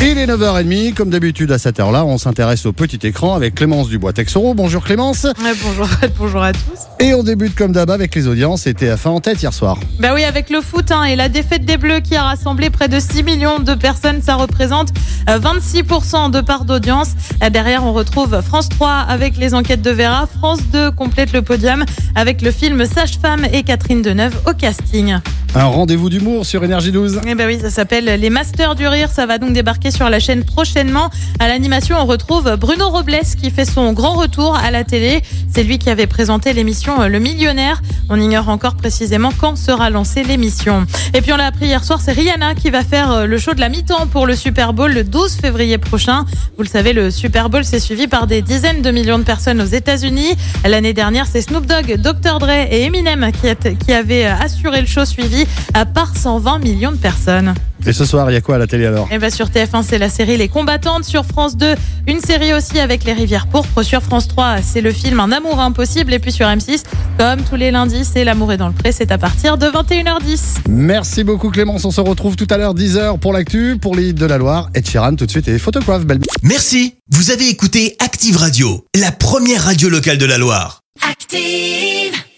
Il est 9h30, comme d'habitude à cette heure-là, on s'intéresse au petit écran avec Clémence Dubois-Texoro. Bonjour Clémence. Ouais, bonjour, bonjour à tous. Et on débute comme d'hab avec les audiences et TF1 en tête hier soir. Bah oui, avec le foot hein, et la défaite des Bleus qui a rassemblé près de 6 millions de personnes, ça représente euh, 26% de part d'audience. Euh, Derrière, on retrouve France 3 avec les enquêtes de Vera. France 2 complète le podium avec le film Sage-Femme et Catherine Deneuve au casting. Un rendez-vous d'humour sur Énergie 12. Eh ben oui, ça s'appelle Les Masters du Rire. Ça va donc débarquer sur la chaîne prochainement. À l'animation, on retrouve Bruno Robles qui fait son grand retour à la télé. C'est lui qui avait présenté l'émission euh, Le Millionnaire. On ignore encore précisément quand sera lancée l'émission. Et puis on l'a appris hier soir, c'est Rihanna qui va faire euh, le show de la mi-temps pour le Super Bowl le 12 février prochain. Vous le savez, le Super Bowl s'est suivi par des dizaines de millions de personnes aux États-Unis. L'année dernière, c'est Snoop Dogg, Dr. Dre et Eminem qui, avaient euh, assuré le show suivi à part 120 millions de personnes. Et ce soir, il y a quoi à la télé alors Et bah sur TF1, c'est la série Les Combattantes. Sur France 2, une série aussi avec les rivières pourpres. Sur France 3, c'est le film Un amour impossible. Et puis sur M6, comme tous les lundis, c'est L'amour est dans le pré. C'est à partir de 21h10. Merci beaucoup Clémence, on se retrouve tout à l'heure 10h pour l'actu, pour les hits de la Loire. Et Sheeran tout de suite et Photograph, belle Merci, vous avez écouté Active Radio, la première radio locale de la Loire. Active.